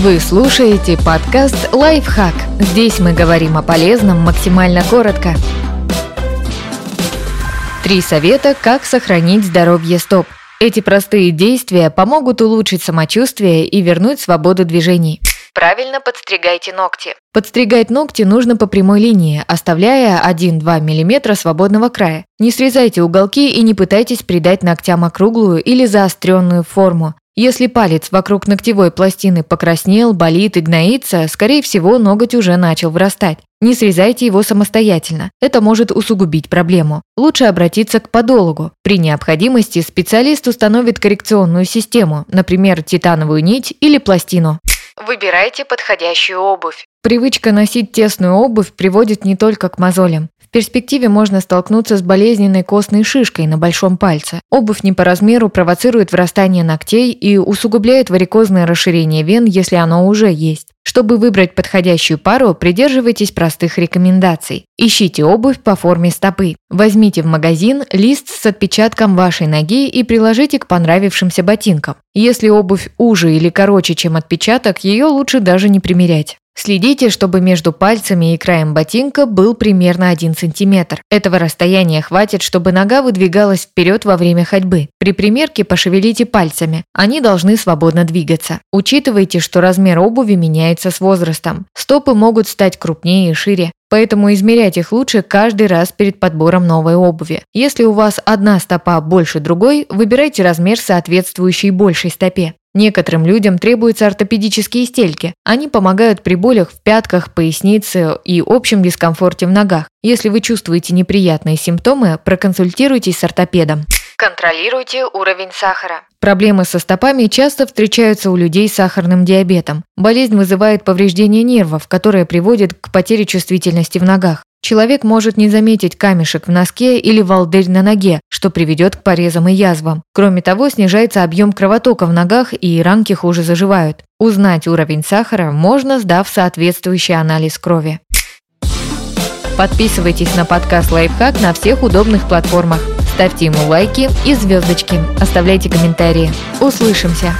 Вы слушаете подкаст «Лайфхак». Здесь мы говорим о полезном максимально коротко. Три совета, как сохранить здоровье стоп. Эти простые действия помогут улучшить самочувствие и вернуть свободу движений. Правильно подстригайте ногти. Подстригать ногти нужно по прямой линии, оставляя 1-2 мм свободного края. Не срезайте уголки и не пытайтесь придать ногтям округлую или заостренную форму. Если палец вокруг ногтевой пластины покраснел, болит и гноится, скорее всего, ноготь уже начал вырастать. Не срезайте его самостоятельно. Это может усугубить проблему. Лучше обратиться к подологу. При необходимости специалист установит коррекционную систему, например, титановую нить или пластину. Выбирайте подходящую обувь. Привычка носить тесную обувь приводит не только к мозолям. В перспективе можно столкнуться с болезненной костной шишкой на большом пальце. Обувь не по размеру провоцирует врастание ногтей и усугубляет варикозное расширение вен, если оно уже есть. Чтобы выбрать подходящую пару, придерживайтесь простых рекомендаций. Ищите обувь по форме стопы. Возьмите в магазин лист с отпечатком вашей ноги и приложите к понравившимся ботинкам. Если обувь уже или короче, чем отпечаток, ее лучше даже не примерять. Следите, чтобы между пальцами и краем ботинка был примерно 1 см. Этого расстояния хватит, чтобы нога выдвигалась вперед во время ходьбы. При примерке пошевелите пальцами. Они должны свободно двигаться. Учитывайте, что размер обуви меняется с возрастом. Стопы могут стать крупнее и шире. Поэтому измерять их лучше каждый раз перед подбором новой обуви. Если у вас одна стопа больше другой, выбирайте размер, соответствующий большей стопе. Некоторым людям требуются ортопедические стельки. Они помогают при болях в пятках, пояснице и общем дискомфорте в ногах. Если вы чувствуете неприятные симптомы, проконсультируйтесь с ортопедом. Контролируйте уровень сахара. Проблемы со стопами часто встречаются у людей с сахарным диабетом. Болезнь вызывает повреждение нервов, которое приводит к потере чувствительности в ногах. Человек может не заметить камешек в носке или волдырь на ноге, что приведет к порезам и язвам. Кроме того, снижается объем кровотока в ногах и ранки хуже заживают. Узнать уровень сахара можно, сдав соответствующий анализ крови. Подписывайтесь на подкаст «Лайфхак» на всех удобных платформах. Ставьте ему лайки и звездочки. Оставляйте комментарии. Услышимся!